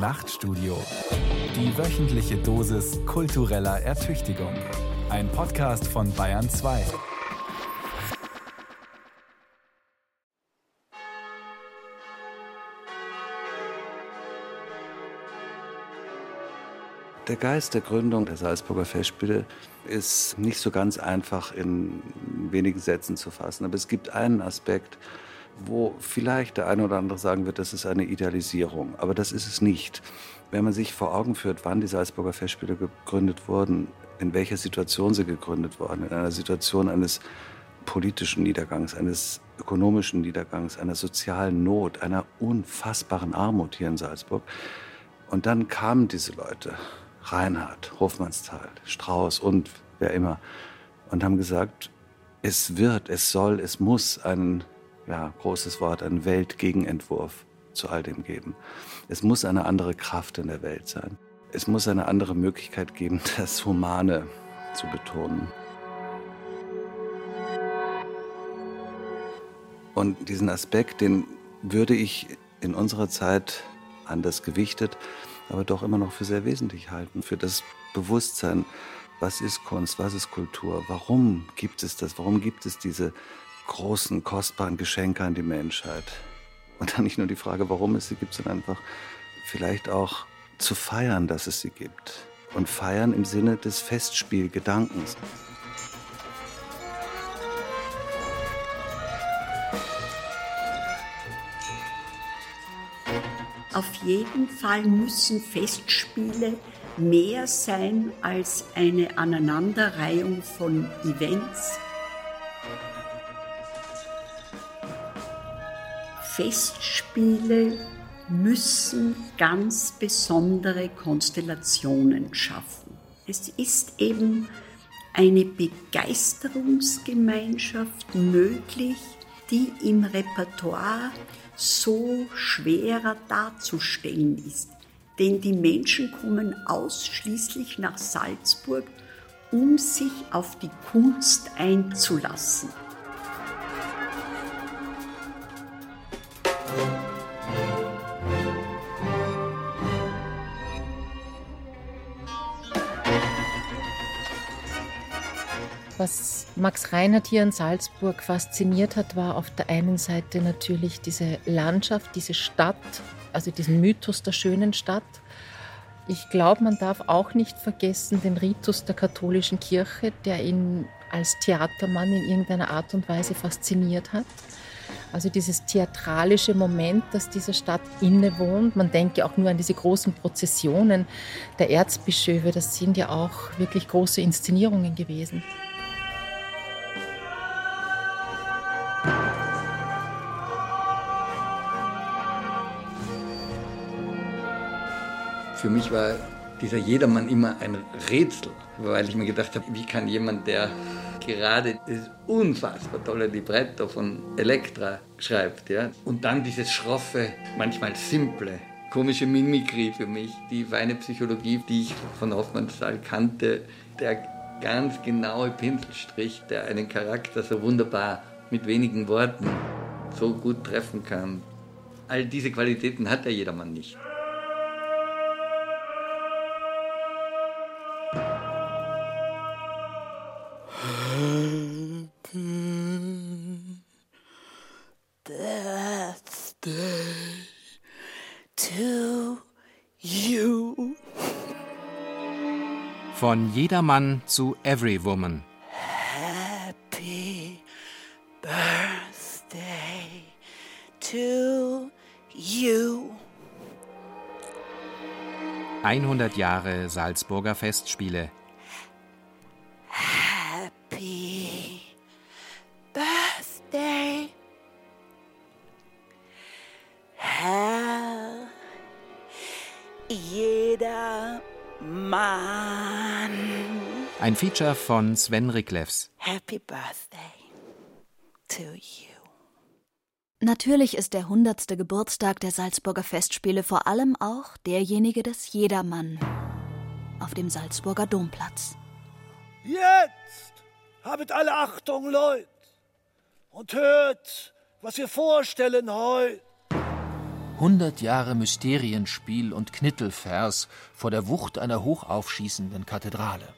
Nachtstudio. Die wöchentliche Dosis kultureller Ertüchtigung. Ein Podcast von Bayern 2. Der Geist der Gründung der Salzburger Festspiele ist nicht so ganz einfach in wenigen Sätzen zu fassen. Aber es gibt einen Aspekt, wo vielleicht der eine oder andere sagen wird, das ist eine Idealisierung. Aber das ist es nicht. Wenn man sich vor Augen führt, wann die Salzburger Festspiele gegründet wurden, in welcher Situation sie gegründet wurden, in einer Situation eines politischen Niedergangs, eines ökonomischen Niedergangs, einer sozialen Not, einer unfassbaren Armut hier in Salzburg. Und dann kamen diese Leute, Reinhard, Hofmannsthal, Strauß und wer immer, und haben gesagt, es wird, es soll, es muss einen ja, großes Wort, einen Weltgegenentwurf zu all dem geben. Es muss eine andere Kraft in der Welt sein. Es muss eine andere Möglichkeit geben, das Humane zu betonen. Und diesen Aspekt, den würde ich in unserer Zeit anders gewichtet, aber doch immer noch für sehr wesentlich halten, für das Bewusstsein, was ist Kunst, was ist Kultur, warum gibt es das, warum gibt es diese großen, kostbaren Geschenke an die Menschheit. Und dann nicht nur die Frage, warum es sie gibt, sondern einfach vielleicht auch zu feiern, dass es sie gibt. Und feiern im Sinne des Festspielgedankens. Auf jeden Fall müssen Festspiele mehr sein als eine Aneinanderreihung von Events, Festspiele müssen ganz besondere Konstellationen schaffen. Es ist eben eine Begeisterungsgemeinschaft möglich, die im Repertoire so schwerer darzustellen ist. Denn die Menschen kommen ausschließlich nach Salzburg, um sich auf die Kunst einzulassen. Was Max Reinhardt hier in Salzburg fasziniert hat, war auf der einen Seite natürlich diese Landschaft, diese Stadt, also diesen Mythos der schönen Stadt. Ich glaube, man darf auch nicht vergessen den Ritus der katholischen Kirche, der ihn als Theatermann in irgendeiner Art und Weise fasziniert hat. Also dieses theatralische Moment, das dieser Stadt innewohnt. Man denke auch nur an diese großen Prozessionen der Erzbischöfe. Das sind ja auch wirklich große Inszenierungen gewesen. Für mich war dieser Jedermann immer ein Rätsel, weil ich mir gedacht habe, wie kann jemand, der gerade das unfassbar tolle Libretto von Elektra schreibt, ja, und dann dieses schroffe, manchmal simple, komische Mimikrie für mich, die feine Psychologie, die ich von Hoffmannsthal kannte, der ganz genaue Pinselstrich, der einen Charakter so wunderbar mit wenigen Worten so gut treffen kann. All diese Qualitäten hat ja jedermann nicht. Von jedermann zu every woman. Happy Birthday to you. 100 Jahre Salzburger Festspiele. Ein Feature von Sven Riklevs. Happy Birthday to you. Natürlich ist der 100. Geburtstag der Salzburger Festspiele vor allem auch derjenige des Jedermann auf dem Salzburger Domplatz. Jetzt habet alle Achtung, Leut, und hört, was wir vorstellen heut. Hundert Jahre Mysterienspiel und Knittelvers vor der Wucht einer hochaufschießenden Kathedrale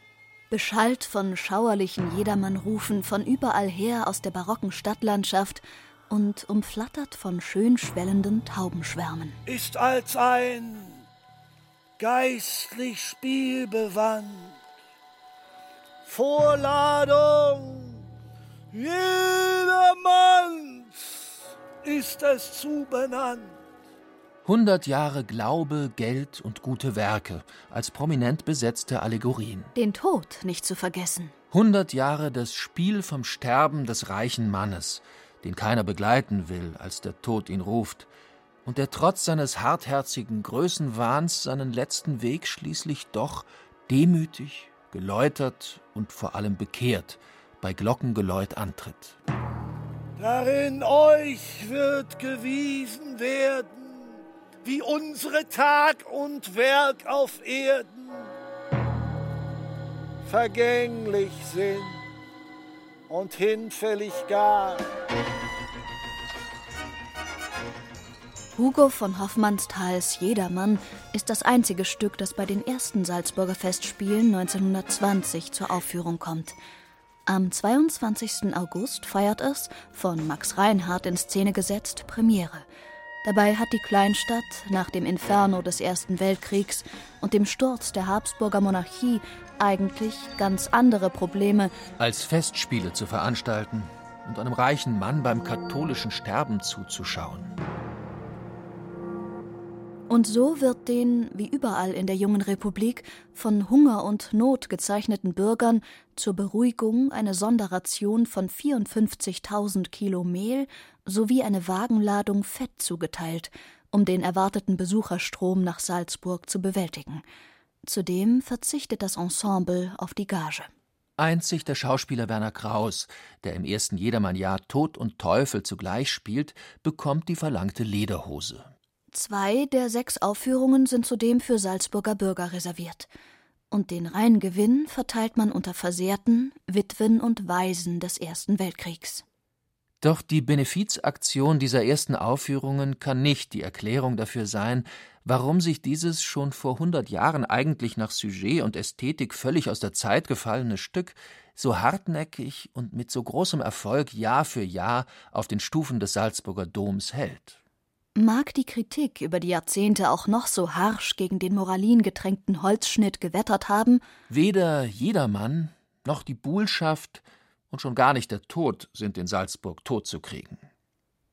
beschallt von schauerlichen Jedermannrufen von überall her aus der barocken Stadtlandschaft und umflattert von schön schwellenden Taubenschwärmen. Ist als ein geistlich spielbewandt. Vorladung jedermanns ist es zu benannt. 100 Jahre Glaube, Geld und gute Werke als prominent besetzte Allegorien. Den Tod nicht zu vergessen. 100 Jahre das Spiel vom Sterben des reichen Mannes, den keiner begleiten will, als der Tod ihn ruft, und der trotz seines hartherzigen Größenwahns seinen letzten Weg schließlich doch demütig, geläutert und vor allem bekehrt bei Glockengeläut antritt. Darin euch wird gewiesen werden, wie unsere Tag und Werk auf Erden vergänglich sind und hinfällig gar. Hugo von Hoffmannsthals Jedermann ist das einzige Stück, das bei den ersten Salzburger Festspielen 1920 zur Aufführung kommt. Am 22. August feiert es, von Max Reinhardt in Szene gesetzt, Premiere. Dabei hat die Kleinstadt nach dem Inferno des Ersten Weltkriegs und dem Sturz der Habsburger Monarchie eigentlich ganz andere Probleme, als Festspiele zu veranstalten und einem reichen Mann beim katholischen Sterben zuzuschauen. Und so wird den, wie überall in der jungen Republik, von Hunger und Not gezeichneten Bürgern zur Beruhigung eine Sonderration von 54.000 Kilo Mehl sowie eine Wagenladung Fett zugeteilt, um den erwarteten Besucherstrom nach Salzburg zu bewältigen. Zudem verzichtet das Ensemble auf die Gage. Einzig der Schauspieler Werner Kraus, der im ersten Jedermann-Jahr Tod und Teufel zugleich spielt, bekommt die verlangte Lederhose. Zwei der sechs Aufführungen sind zudem für Salzburger Bürger reserviert. Und den Reingewinn verteilt man unter Versehrten, Witwen und Waisen des Ersten Weltkriegs. Doch die Benefizaktion dieser ersten Aufführungen kann nicht die Erklärung dafür sein, warum sich dieses schon vor hundert Jahren eigentlich nach Sujet und Ästhetik völlig aus der Zeit gefallene Stück so hartnäckig und mit so großem Erfolg Jahr für Jahr auf den Stufen des Salzburger Doms hält. Mag die Kritik über die Jahrzehnte auch noch so harsch gegen den Moralin getränkten Holzschnitt gewettert haben, weder jedermann noch die Buhlschaft und schon gar nicht der Tod sind in Salzburg totzukriegen.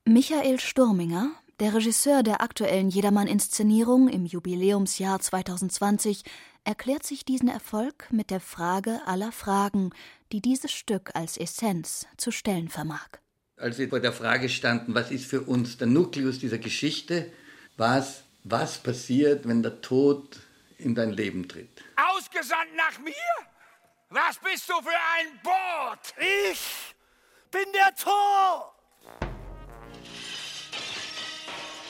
Michael Sturminger, der Regisseur der aktuellen Jedermann-Inszenierung im Jubiläumsjahr 2020, erklärt sich diesen Erfolg mit der Frage aller Fragen, die dieses Stück als Essenz zu stellen vermag als wir vor der Frage standen, was ist für uns der Nukleus dieser Geschichte, war es, was passiert, wenn der Tod in dein Leben tritt. Ausgesandt nach mir? Was bist du für ein Bord? Ich bin der Tod!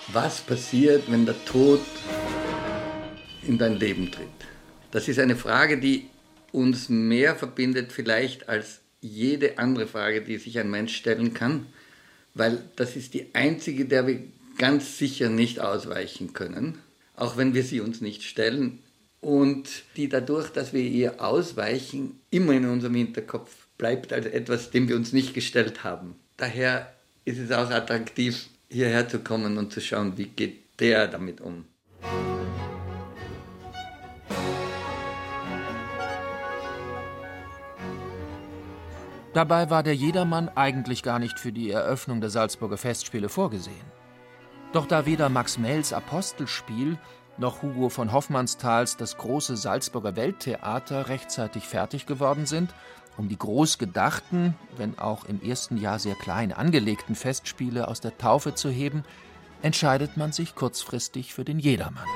Was passiert, wenn der Tod in dein Leben tritt? Das ist eine Frage, die uns mehr verbindet vielleicht als jede andere Frage, die sich ein Mensch stellen kann, weil das ist die einzige, der wir ganz sicher nicht ausweichen können, auch wenn wir sie uns nicht stellen und die dadurch, dass wir ihr ausweichen, immer in unserem Hinterkopf bleibt als etwas, dem wir uns nicht gestellt haben. Daher ist es auch attraktiv, hierher zu kommen und zu schauen, wie geht der damit um. Dabei war der Jedermann eigentlich gar nicht für die Eröffnung der Salzburger Festspiele vorgesehen. Doch da weder Max Mells Apostelspiel noch Hugo von Hoffmannsthals das große Salzburger Welttheater rechtzeitig fertig geworden sind, um die groß gedachten, wenn auch im ersten Jahr sehr klein angelegten Festspiele aus der Taufe zu heben, entscheidet man sich kurzfristig für den Jedermann.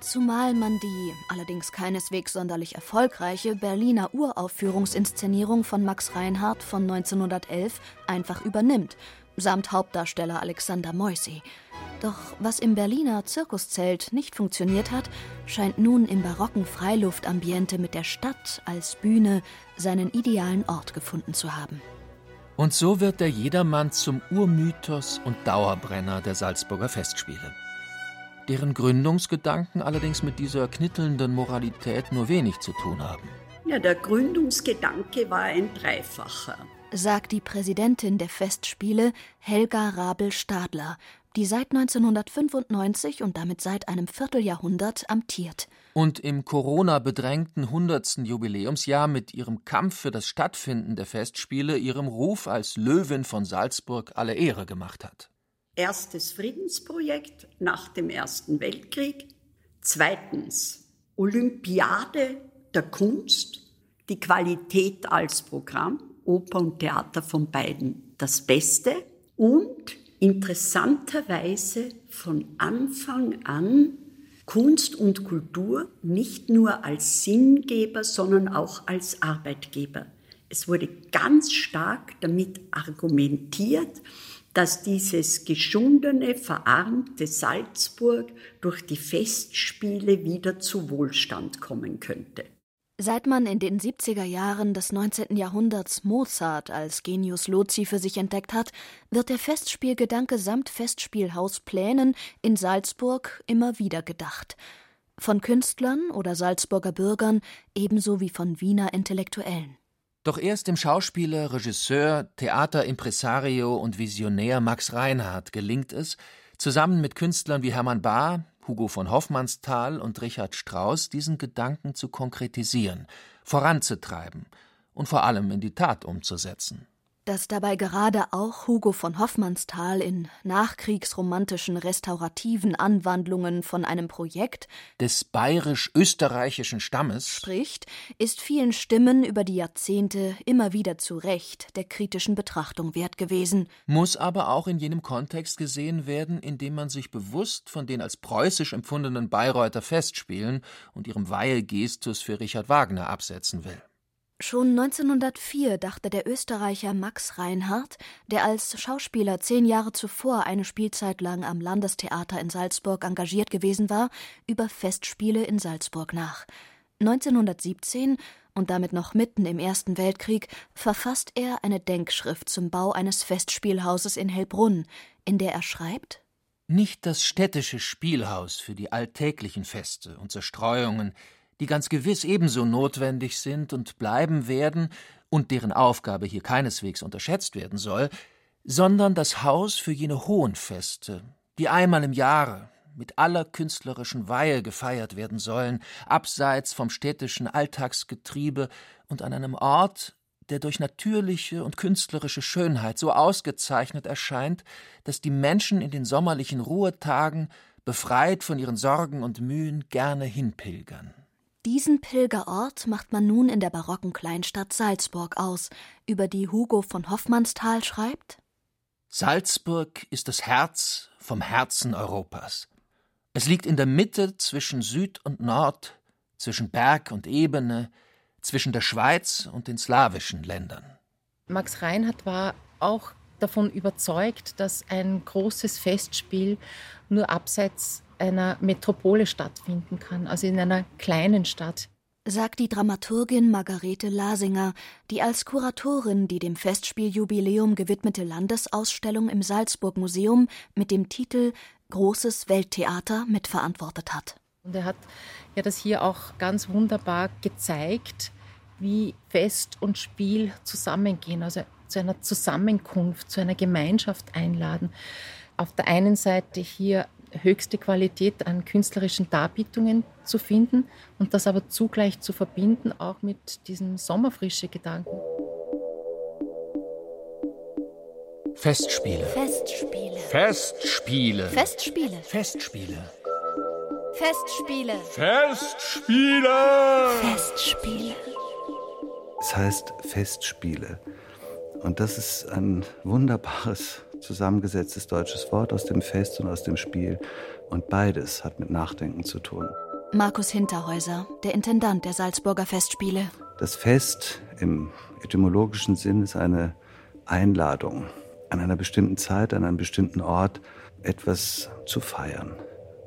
Zumal man die, allerdings keineswegs sonderlich erfolgreiche, Berliner Uraufführungsinszenierung von Max Reinhardt von 1911 einfach übernimmt, samt Hauptdarsteller Alexander Moisy. Doch was im Berliner Zirkuszelt nicht funktioniert hat, scheint nun im barocken Freiluftambiente mit der Stadt als Bühne seinen idealen Ort gefunden zu haben. Und so wird der Jedermann zum Urmythos und Dauerbrenner der Salzburger Festspiele. deren Gründungsgedanken allerdings mit dieser knittelnden Moralität nur wenig zu tun haben. Ja, der Gründungsgedanke war ein dreifacher. Sagt die Präsidentin der Festspiele Helga Rabel-Stadler, die seit 1995 und damit seit einem Vierteljahrhundert amtiert. Und im Corona-bedrängten 100. Jubiläumsjahr mit ihrem Kampf für das Stattfinden der Festspiele ihrem Ruf als Löwin von Salzburg alle Ehre gemacht hat. Erstes Friedensprojekt nach dem Ersten Weltkrieg. Zweitens Olympiade der Kunst, die Qualität als Programm, Oper und Theater von beiden das Beste und interessanterweise von Anfang an Kunst und Kultur nicht nur als Sinngeber, sondern auch als Arbeitgeber. Es wurde ganz stark damit argumentiert, dass dieses geschundene, verarmte Salzburg durch die Festspiele wieder zu Wohlstand kommen könnte. Seit man in den 70er Jahren des 19. Jahrhunderts Mozart als Genius Loci für sich entdeckt hat, wird der Festspielgedanke samt Festspielhausplänen in Salzburg immer wieder gedacht. Von Künstlern oder Salzburger Bürgern ebenso wie von Wiener Intellektuellen. Doch erst dem Schauspieler, Regisseur, Theaterimpresario und Visionär Max Reinhardt gelingt es, zusammen mit Künstlern wie Hermann Bahr, Hugo von Hoffmannsthal und Richard Strauss diesen Gedanken zu konkretisieren, voranzutreiben und vor allem in die Tat umzusetzen dass dabei gerade auch Hugo von Hoffmannsthal in nachkriegsromantischen restaurativen Anwandlungen von einem Projekt des bayerisch-österreichischen Stammes spricht, ist vielen Stimmen über die Jahrzehnte immer wieder zu Recht der kritischen Betrachtung wert gewesen. Muss aber auch in jenem Kontext gesehen werden, in dem man sich bewusst von den als preußisch empfundenen Bayreuther Festspielen und ihrem Weihegestus für Richard Wagner absetzen will. Schon 1904 dachte der Österreicher Max Reinhardt, der als Schauspieler zehn Jahre zuvor eine Spielzeit lang am Landestheater in Salzburg engagiert gewesen war, über Festspiele in Salzburg nach. 1917 und damit noch mitten im Ersten Weltkrieg verfasst er eine Denkschrift zum Bau eines Festspielhauses in Hellbrunn, in der er schreibt Nicht das städtische Spielhaus für die alltäglichen Feste und Zerstreuungen, die ganz gewiss ebenso notwendig sind und bleiben werden und deren Aufgabe hier keineswegs unterschätzt werden soll, sondern das Haus für jene hohen Feste, die einmal im Jahre mit aller künstlerischen Weihe gefeiert werden sollen, abseits vom städtischen Alltagsgetriebe und an einem Ort, der durch natürliche und künstlerische Schönheit so ausgezeichnet erscheint, dass die Menschen in den sommerlichen Ruhetagen, befreit von ihren Sorgen und Mühen, gerne hinpilgern. Diesen Pilgerort macht man nun in der barocken Kleinstadt Salzburg aus, über die Hugo von Hoffmannsthal schreibt Salzburg ist das Herz vom Herzen Europas. Es liegt in der Mitte zwischen Süd und Nord, zwischen Berg und Ebene, zwischen der Schweiz und den slawischen Ländern. Max Reinhardt war auch davon überzeugt, dass ein großes Festspiel nur abseits einer Metropole stattfinden kann, also in einer kleinen Stadt. Sagt die Dramaturgin Margarete Lasinger, die als Kuratorin die dem Festspieljubiläum gewidmete Landesausstellung im Salzburg Museum mit dem Titel Großes Welttheater mitverantwortet hat. Und er hat ja das hier auch ganz wunderbar gezeigt, wie Fest und Spiel zusammengehen, also zu einer Zusammenkunft, zu einer Gemeinschaft einladen. Auf der einen Seite hier höchste Qualität an künstlerischen Darbietungen zu finden und das aber zugleich zu verbinden, auch mit diesem sommerfrische Gedanken. Festspiele. Festspiele. Festspiele. Festspiele. Festspiele. Festspiele. Festspiele! Festspiele. Es heißt Festspiele. Und das ist ein wunderbares zusammengesetztes deutsches Wort aus dem Fest und aus dem Spiel. Und beides hat mit Nachdenken zu tun. Markus Hinterhäuser, der Intendant der Salzburger Festspiele. Das Fest im etymologischen Sinn ist eine Einladung, an einer bestimmten Zeit, an einem bestimmten Ort etwas zu feiern.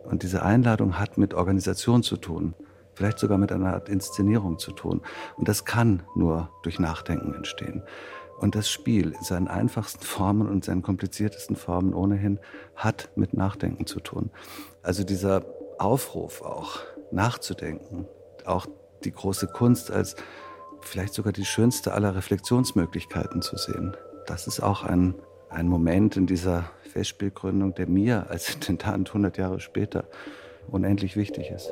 Und diese Einladung hat mit Organisation zu tun, vielleicht sogar mit einer Art Inszenierung zu tun. Und das kann nur durch Nachdenken entstehen. Und das Spiel in seinen einfachsten Formen und seinen kompliziertesten Formen ohnehin hat mit Nachdenken zu tun. Also dieser Aufruf auch, nachzudenken, auch die große Kunst als vielleicht sogar die schönste aller Reflexionsmöglichkeiten zu sehen. Das ist auch ein, ein Moment in dieser Festspielgründung, der mir als Intendant 100 Jahre später unendlich wichtig ist.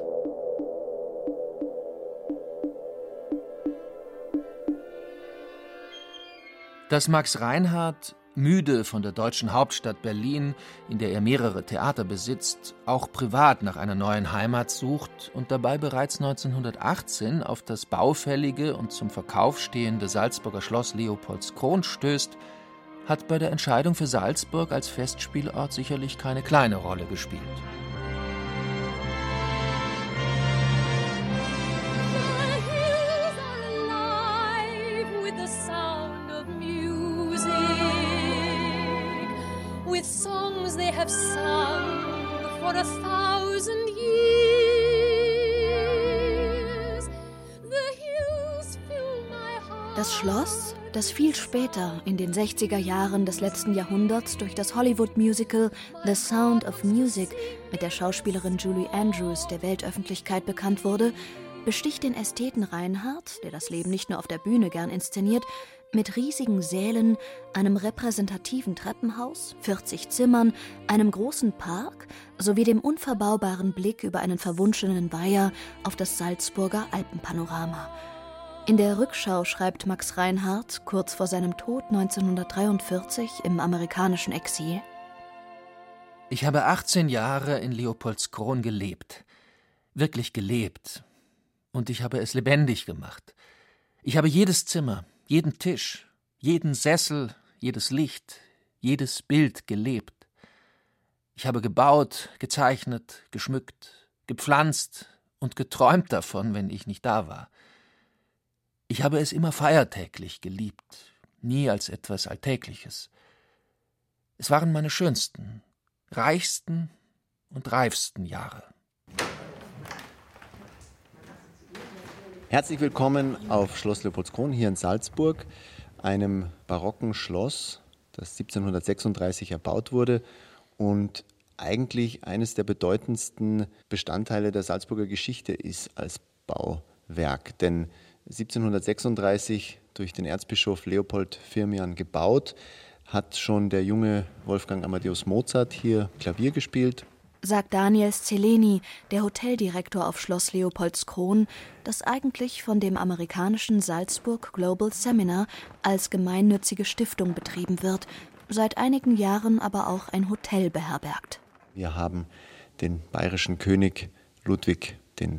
Dass Max Reinhardt, müde von der deutschen Hauptstadt Berlin, in der er mehrere Theater besitzt, auch privat nach einer neuen Heimat sucht und dabei bereits 1918 auf das baufällige und zum Verkauf stehende Salzburger Schloss Leopoldskron stößt, hat bei der Entscheidung für Salzburg als Festspielort sicherlich keine kleine Rolle gespielt. Das Schloss, das viel später in den 60er Jahren des letzten Jahrhunderts durch das Hollywood-Musical The Sound of Music mit der Schauspielerin Julie Andrews der Weltöffentlichkeit bekannt wurde, besticht den Ästheten Reinhardt, der das Leben nicht nur auf der Bühne gern inszeniert, mit riesigen Sälen, einem repräsentativen Treppenhaus, 40 Zimmern, einem großen Park sowie dem unverbaubaren Blick über einen verwunschenen Weiher auf das Salzburger Alpenpanorama. In der Rückschau schreibt Max Reinhardt kurz vor seinem Tod 1943 im amerikanischen Exil. Ich habe 18 Jahre in Leopoldskron gelebt. Wirklich gelebt. Und ich habe es lebendig gemacht. Ich habe jedes Zimmer, jeden Tisch, jeden Sessel, jedes Licht, jedes Bild gelebt. Ich habe gebaut, gezeichnet, geschmückt, gepflanzt und geträumt davon, wenn ich nicht da war. Ich habe es immer feiertäglich geliebt, nie als etwas Alltägliches. Es waren meine schönsten, reichsten und reifsten Jahre. Herzlich willkommen auf Schloss Leopoldskron hier in Salzburg, einem barocken Schloss, das 1736 erbaut wurde und eigentlich eines der bedeutendsten Bestandteile der Salzburger Geschichte ist als Bauwerk. Denn 1736 durch den Erzbischof Leopold Firmian gebaut, hat schon der junge Wolfgang Amadeus Mozart hier Klavier gespielt. Sagt Daniel Szeleni, der Hoteldirektor auf Schloss Leopoldskron, das eigentlich von dem amerikanischen Salzburg Global Seminar als gemeinnützige Stiftung betrieben wird, seit einigen Jahren aber auch ein Hotel beherbergt. Wir haben den bayerischen König Ludwig I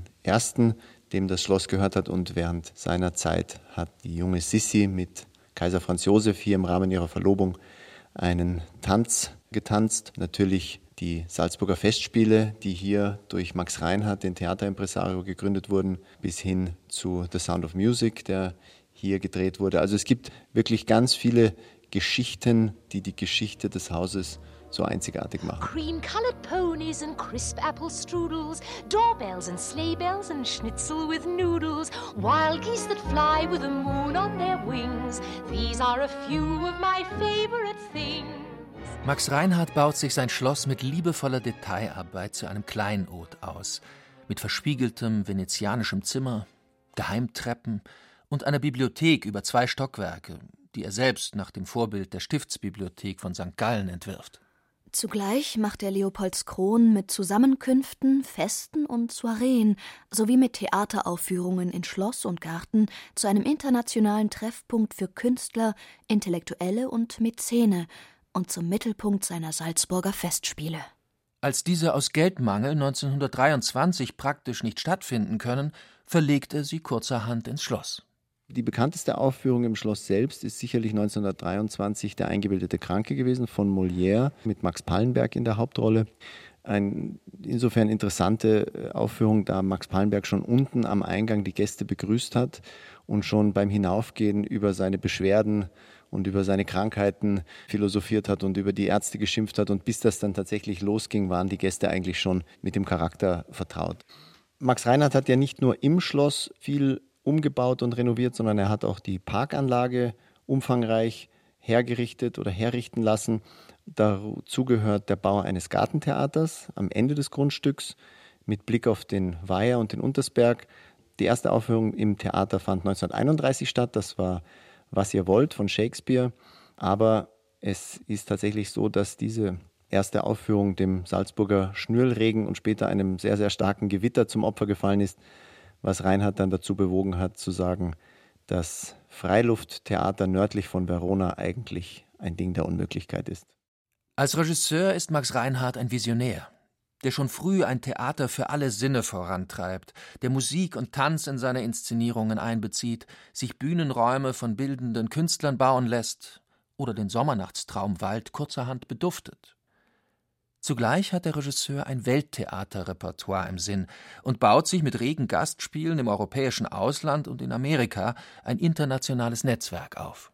dem das Schloss gehört hat. Und während seiner Zeit hat die junge Sissi mit Kaiser Franz Josef hier im Rahmen ihrer Verlobung einen Tanz getanzt. Natürlich die Salzburger Festspiele, die hier durch Max Reinhardt, den Theaterimpresario, gegründet wurden, bis hin zu The Sound of Music, der hier gedreht wurde. Also es gibt wirklich ganz viele Geschichten, die die Geschichte des Hauses so einzigartig machen. Cream-colored ponies and crisp apple strudels, doorbells and sleigh bells and schnitzel with noodles, wild geese that fly with the moon on their wings. These are a few of my favorite things. Max Reinhardt baut sich sein Schloss mit liebevoller Detailarbeit zu einem Kleinod aus, mit verspiegeltem venezianischem Zimmer, Geheimtreppen und einer Bibliothek über zwei Stockwerke, die er selbst nach dem Vorbild der Stiftsbibliothek von St. Gallen entwirft. Zugleich macht er Leopoldskron mit Zusammenkünften, Festen und Soireen sowie mit Theateraufführungen in Schloss und Garten zu einem internationalen Treffpunkt für Künstler, Intellektuelle und Mäzene und zum Mittelpunkt seiner Salzburger Festspiele. Als diese aus Geldmangel 1923 praktisch nicht stattfinden können, verlegt er sie kurzerhand ins Schloss. Die bekannteste Aufführung im Schloss selbst ist sicherlich 1923 Der eingebildete Kranke gewesen von Molière mit Max Pallenberg in der Hauptrolle. Eine insofern interessante äh, Aufführung, da Max Pallenberg schon unten am Eingang die Gäste begrüßt hat und schon beim Hinaufgehen über seine Beschwerden und über seine Krankheiten philosophiert hat und über die Ärzte geschimpft hat. Und bis das dann tatsächlich losging, waren die Gäste eigentlich schon mit dem Charakter vertraut. Max Reinhardt hat ja nicht nur im Schloss viel umgebaut und renoviert, sondern er hat auch die Parkanlage umfangreich hergerichtet oder herrichten lassen. Dazu gehört der Bau eines Gartentheaters am Ende des Grundstücks mit Blick auf den Weiher und den Untersberg. Die erste Aufführung im Theater fand 1931 statt. Das war Was ihr wollt von Shakespeare. Aber es ist tatsächlich so, dass diese erste Aufführung dem Salzburger Schnürlregen und später einem sehr, sehr starken Gewitter zum Opfer gefallen ist, was Reinhard dann dazu bewogen hat, zu sagen, dass Freilufttheater nördlich von Verona eigentlich ein Ding der Unmöglichkeit ist. Als Regisseur ist Max Reinhardt ein Visionär, der schon früh ein Theater für alle Sinne vorantreibt, der Musik und Tanz in seine Inszenierungen einbezieht, sich Bühnenräume von bildenden Künstlern bauen lässt oder den Sommernachtstraumwald kurzerhand beduftet. Zugleich hat der Regisseur ein Welttheaterrepertoire im Sinn und baut sich mit regen Gastspielen im europäischen Ausland und in Amerika ein internationales Netzwerk auf.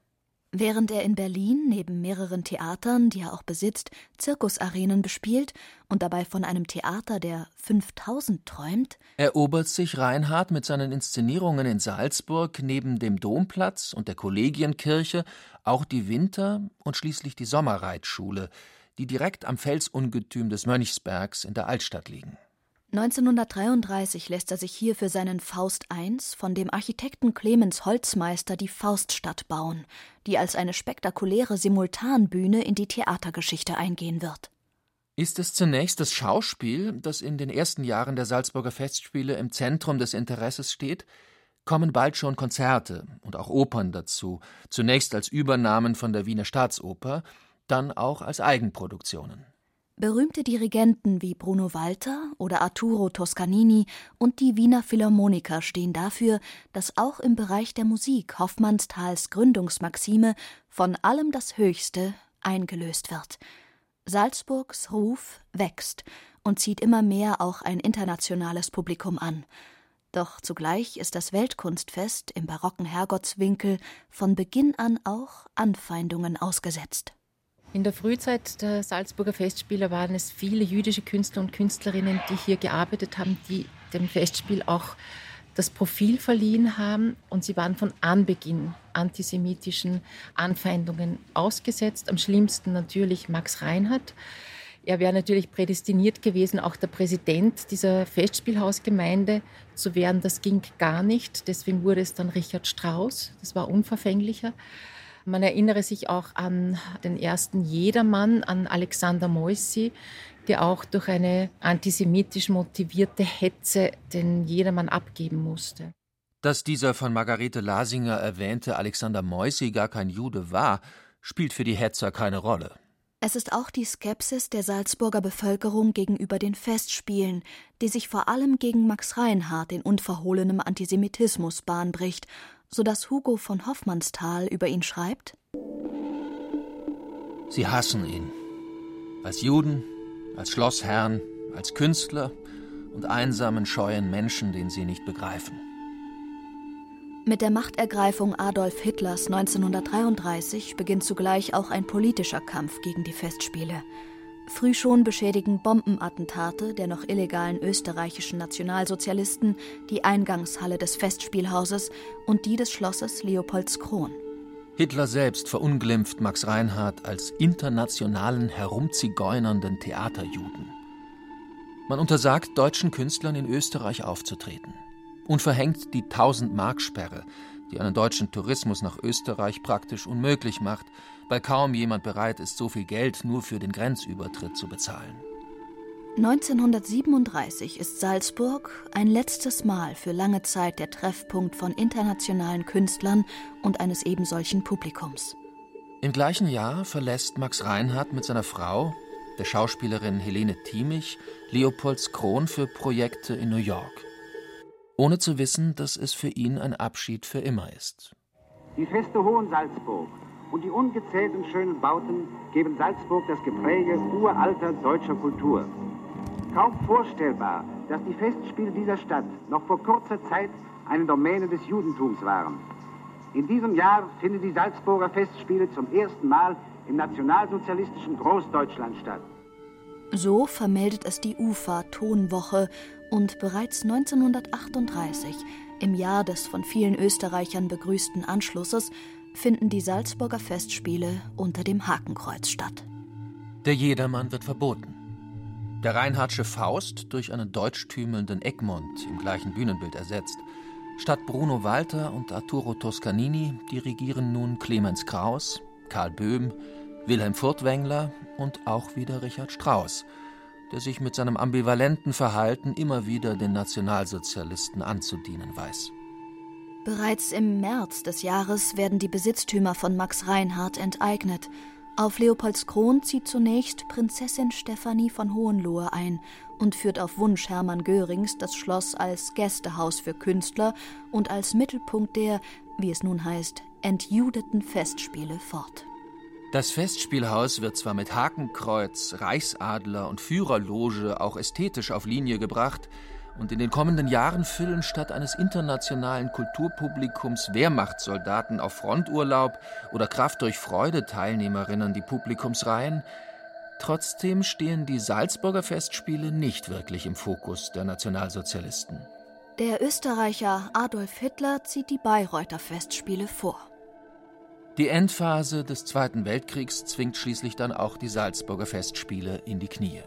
Während er in Berlin neben mehreren Theatern, die er auch besitzt, Zirkusarenen bespielt und dabei von einem Theater der 5000 träumt, erobert sich Reinhard mit seinen Inszenierungen in Salzburg neben dem Domplatz und der Kollegienkirche auch die Winter- und schließlich die Sommerreitschule, die direkt am Felsungetüm des Mönchsbergs in der Altstadt liegen. 1933 lässt er sich hier für seinen Faust I von dem Architekten Clemens Holzmeister die Fauststadt bauen, die als eine spektakuläre Simultanbühne in die Theatergeschichte eingehen wird. Ist es zunächst das Schauspiel, das in den ersten Jahren der Salzburger Festspiele im Zentrum des Interesses steht, kommen bald schon Konzerte und auch Opern dazu, zunächst als Übernahmen von der Wiener Staatsoper, dann auch als Eigenproduktionen. Berühmte Dirigenten wie Bruno Walter oder Arturo Toscanini und die Wiener Philharmoniker stehen dafür, dass auch im Bereich der Musik Hoffmannsthals Gründungsmaxime von allem das Höchste eingelöst wird. Salzburgs Ruf wächst und zieht immer mehr auch ein internationales Publikum an. Doch zugleich ist das Weltkunstfest im barocken Herrgottswinkel von Beginn an auch Anfeindungen ausgesetzt. In der Frühzeit der Salzburger Festspiele waren es viele jüdische Künstler und Künstlerinnen, die hier gearbeitet haben, die dem Festspiel auch das Profil verliehen haben. Und sie waren von Anbeginn antisemitischen Anfeindungen ausgesetzt. Am schlimmsten natürlich Max Reinhardt. Er wäre natürlich prädestiniert gewesen, auch der Präsident dieser Festspielhausgemeinde zu werden. Das ging gar nicht. Deswegen wurde es dann Richard Strauss. Das war unverfänglicher. Man erinnere sich auch an den ersten Jedermann, an Alexander Moissi, der auch durch eine antisemitisch motivierte Hetze den Jedermann abgeben musste. Dass dieser von Margarete Lasinger erwähnte Alexander Moissi gar kein Jude war, spielt für die Hetzer keine Rolle. Es ist auch die Skepsis der Salzburger Bevölkerung gegenüber den Festspielen, die sich vor allem gegen Max Reinhardt in unverhohlenem Antisemitismus bahnbricht so dass Hugo von Hoffmannsthal über ihn schreibt: Sie hassen ihn. Als Juden, als Schlossherrn, als Künstler und einsamen, scheuen Menschen, den sie nicht begreifen. Mit der Machtergreifung Adolf Hitlers 1933 beginnt zugleich auch ein politischer Kampf gegen die Festspiele. Früh schon beschädigen Bombenattentate der noch illegalen österreichischen Nationalsozialisten die Eingangshalle des Festspielhauses und die des Schlosses Leopoldskron. Hitler selbst verunglimpft Max Reinhardt als internationalen herumzigeunernden Theaterjuden. Man untersagt deutschen Künstlern in Österreich aufzutreten und verhängt die 1000-Mark-Sperre, die einen deutschen Tourismus nach Österreich praktisch unmöglich macht, weil kaum jemand bereit ist, so viel Geld nur für den Grenzübertritt zu bezahlen. 1937 ist Salzburg ein letztes Mal für lange Zeit der Treffpunkt von internationalen Künstlern und eines ebensolchen Publikums. Im gleichen Jahr verlässt Max Reinhardt mit seiner Frau, der Schauspielerin Helene Thiemich, Leopolds Kron für Projekte in New York. Ohne zu wissen, dass es für ihn ein Abschied für immer ist. Die Feste Hohen Salzburg und die ungezählten schönen Bauten geben Salzburg das Gepräge uralter deutscher Kultur. Kaum vorstellbar, dass die Festspiele dieser Stadt noch vor kurzer Zeit eine Domäne des Judentums waren. In diesem Jahr finden die Salzburger Festspiele zum ersten Mal im nationalsozialistischen Großdeutschland statt. So vermeldet es die UFA Tonwoche und bereits 1938, im Jahr des von vielen Österreichern begrüßten Anschlusses, finden die Salzburger Festspiele unter dem Hakenkreuz statt. Der Jedermann wird verboten. Der Reinhardsche Faust durch einen deutschtümelnden Egmont im gleichen Bühnenbild ersetzt. Statt Bruno Walter und Arturo Toscanini dirigieren nun Clemens Kraus, Karl Böhm, Wilhelm Furtwängler und auch wieder Richard Strauss, der sich mit seinem ambivalenten Verhalten immer wieder den Nationalsozialisten anzudienen weiß. Bereits im März des Jahres werden die Besitztümer von Max Reinhardt enteignet. Auf Leopolds Kron zieht zunächst Prinzessin Stephanie von Hohenlohe ein und führt auf Wunsch Hermann Görings das Schloss als Gästehaus für Künstler und als Mittelpunkt der, wie es nun heißt, entjudeten Festspiele fort. Das Festspielhaus wird zwar mit Hakenkreuz, Reichsadler und Führerloge auch ästhetisch auf Linie gebracht, und in den kommenden Jahren füllen statt eines internationalen Kulturpublikums Wehrmachtssoldaten auf Fronturlaub oder Kraft durch Freude Teilnehmerinnen die Publikumsreihen. Trotzdem stehen die Salzburger Festspiele nicht wirklich im Fokus der Nationalsozialisten. Der Österreicher Adolf Hitler zieht die Bayreuther Festspiele vor. Die Endphase des Zweiten Weltkriegs zwingt schließlich dann auch die Salzburger Festspiele in die Knie.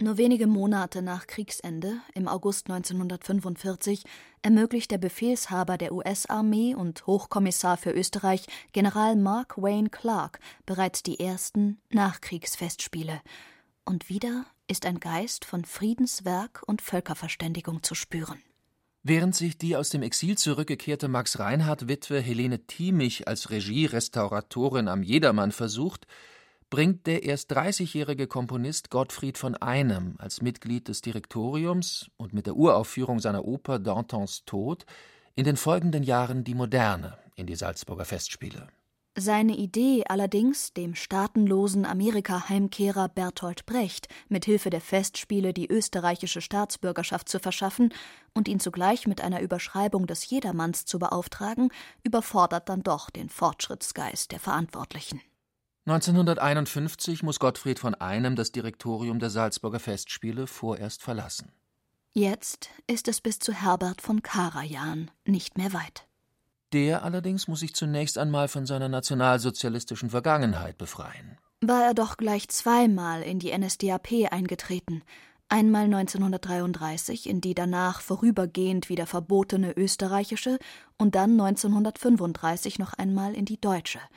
Nur wenige Monate nach Kriegsende, im August 1945, ermöglicht der Befehlshaber der US-Armee und Hochkommissar für Österreich, General Mark Wayne Clark, bereits die ersten Nachkriegsfestspiele. Und wieder ist ein Geist von Friedenswerk und Völkerverständigung zu spüren. Während sich die aus dem Exil zurückgekehrte Max Reinhardt-Witwe Helene Thiemich als Regierestauratorin am Jedermann versucht, bringt der erst 30-jährige Komponist Gottfried von Einem als Mitglied des Direktoriums und mit der Uraufführung seiner Oper Dantons Tod in den folgenden Jahren die Moderne in die Salzburger Festspiele. Seine Idee allerdings, dem staatenlosen Amerika-Heimkehrer Bertolt Brecht mit Hilfe der Festspiele die österreichische Staatsbürgerschaft zu verschaffen und ihn zugleich mit einer Überschreibung des Jedermanns zu beauftragen, überfordert dann doch den Fortschrittsgeist der Verantwortlichen. 1951 muss Gottfried von Einem das Direktorium der Salzburger Festspiele vorerst verlassen. Jetzt ist es bis zu Herbert von Karajan nicht mehr weit. Der allerdings muss sich zunächst einmal von seiner nationalsozialistischen Vergangenheit befreien. War er doch gleich zweimal in die NSDAP eingetreten. Einmal 1933 in die danach vorübergehend wieder verbotene österreichische und dann 1935 noch einmal in die deutsche –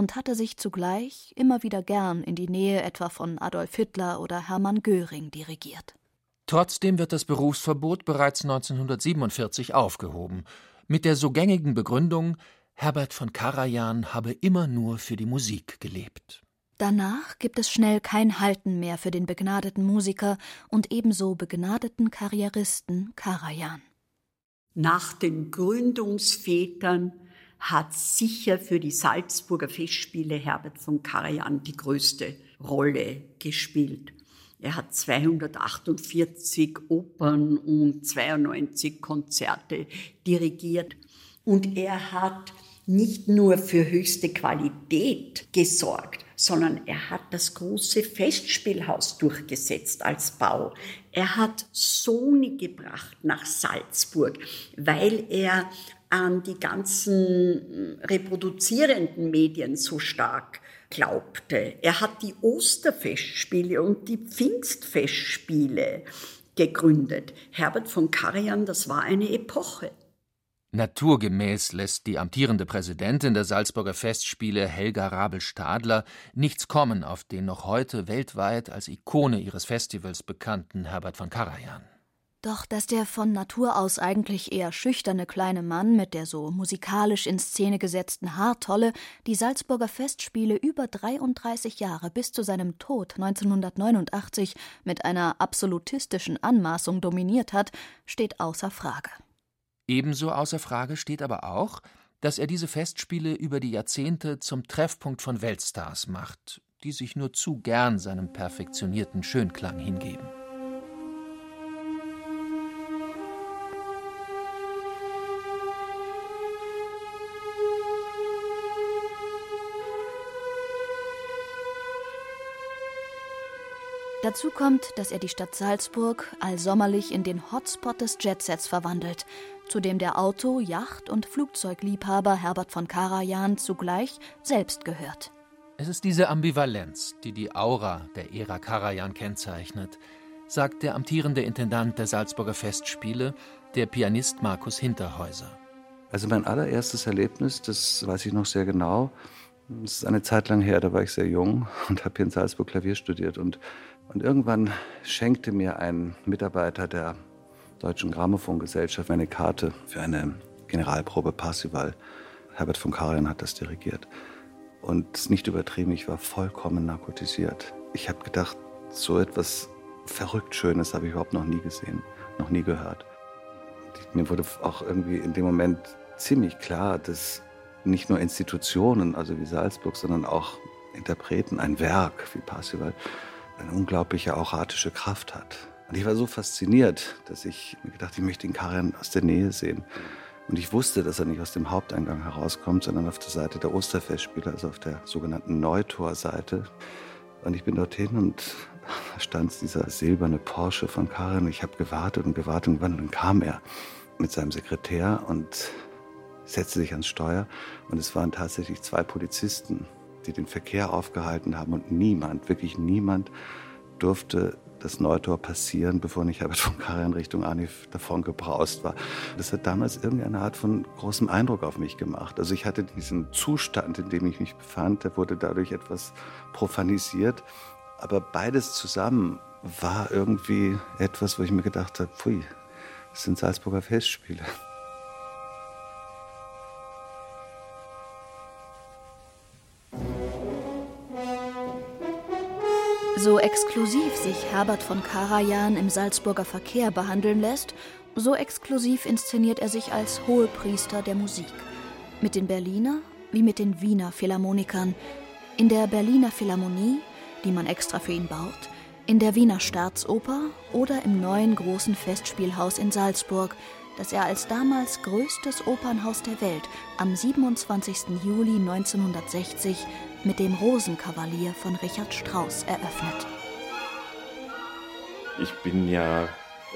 und hatte sich zugleich immer wieder gern in die Nähe etwa von Adolf Hitler oder Hermann Göring dirigiert. Trotzdem wird das Berufsverbot bereits 1947 aufgehoben, mit der so gängigen Begründung, Herbert von Karajan habe immer nur für die Musik gelebt. Danach gibt es schnell kein Halten mehr für den begnadeten Musiker und ebenso begnadeten Karrieristen Karajan. Nach den Gründungsvätern hat sicher für die Salzburger Festspiele Herbert von Karajan die größte Rolle gespielt. Er hat 248 Opern und 92 Konzerte dirigiert. Und er hat nicht nur für höchste Qualität gesorgt, sondern er hat das große Festspielhaus durchgesetzt als Bau. Er hat Sony gebracht nach Salzburg, weil er an die ganzen reproduzierenden Medien so stark glaubte. Er hat die Osterfestspiele und die Pfingstfestspiele gegründet. Herbert von Karajan, das war eine Epoche. Naturgemäß lässt die amtierende Präsidentin der Salzburger Festspiele Helga Rabel-Stadler nichts kommen auf den noch heute weltweit als Ikone ihres Festivals bekannten Herbert von Karajan. Doch dass der von Natur aus eigentlich eher schüchterne kleine Mann mit der so musikalisch in Szene gesetzten Haartolle die Salzburger Festspiele über 33 Jahre bis zu seinem Tod 1989 mit einer absolutistischen Anmaßung dominiert hat, steht außer Frage. Ebenso außer Frage steht aber auch, dass er diese Festspiele über die Jahrzehnte zum Treffpunkt von Weltstars macht, die sich nur zu gern seinem perfektionierten Schönklang hingeben. Dazu kommt, dass er die Stadt Salzburg allsommerlich in den Hotspot des Jetsets verwandelt. zu dem der Auto-, Yacht- und Flugzeugliebhaber Herbert von Karajan zugleich selbst gehört. Es ist diese Ambivalenz, die die Aura der Ära Karajan kennzeichnet, sagt der amtierende Intendant der Salzburger Festspiele, der Pianist Markus Hinterhäuser. Also mein allererstes Erlebnis, das weiß ich noch sehr genau, das ist eine Zeit lang her, da war ich sehr jung und habe hier in Salzburg Klavier studiert. Und, und irgendwann schenkte mir ein Mitarbeiter der Deutschen Grammophongesellschaft eine Karte für eine Generalprobe Parsival. Herbert von Karajan hat das dirigiert. Und nicht übertrieben, ich war vollkommen narkotisiert. Ich habe gedacht, so etwas verrückt Schönes habe ich überhaupt noch nie gesehen, noch nie gehört. Mir wurde auch irgendwie in dem Moment ziemlich klar, dass nicht nur Institutionen, also wie Salzburg, sondern auch Interpreten, ein Werk wie Parsival, eine unglaubliche auratische Kraft hat. Und ich war so fasziniert, dass ich mir gedacht, ich möchte den Karajan aus der Nähe sehen. Und ich wusste, dass er nicht aus dem Haupteingang herauskommt, sondern auf der Seite der Osterfestspiele, also auf der sogenannten Neutorseite. Und ich bin dorthin und da stand dieser silberne Porsche von Karajan. Ich habe gewartet und gewartet und dann kam er mit seinem Sekretär und setzte sich ans Steuer. Und es waren tatsächlich zwei Polizisten, die den Verkehr aufgehalten haben. Und niemand, wirklich niemand, durfte das Neutor passieren, bevor nicht Herbert von Karajan Richtung Anif davon gebraust war. Das hat damals irgendeine Art von großem Eindruck auf mich gemacht. Also ich hatte diesen Zustand, in dem ich mich befand, der wurde dadurch etwas profanisiert. Aber beides zusammen war irgendwie etwas, wo ich mir gedacht habe, pfui, das sind Salzburger Festspiele. So exklusiv sich Herbert von Karajan im Salzburger Verkehr behandeln lässt, so exklusiv inszeniert er sich als Hohepriester der Musik. Mit den Berliner wie mit den Wiener Philharmonikern. In der Berliner Philharmonie, die man extra für ihn baut, in der Wiener Staatsoper oder im neuen großen Festspielhaus in Salzburg, das er als damals größtes Opernhaus der Welt am 27. Juli 1960 mit dem Rosenkavalier von Richard Strauss eröffnet. Ich bin ja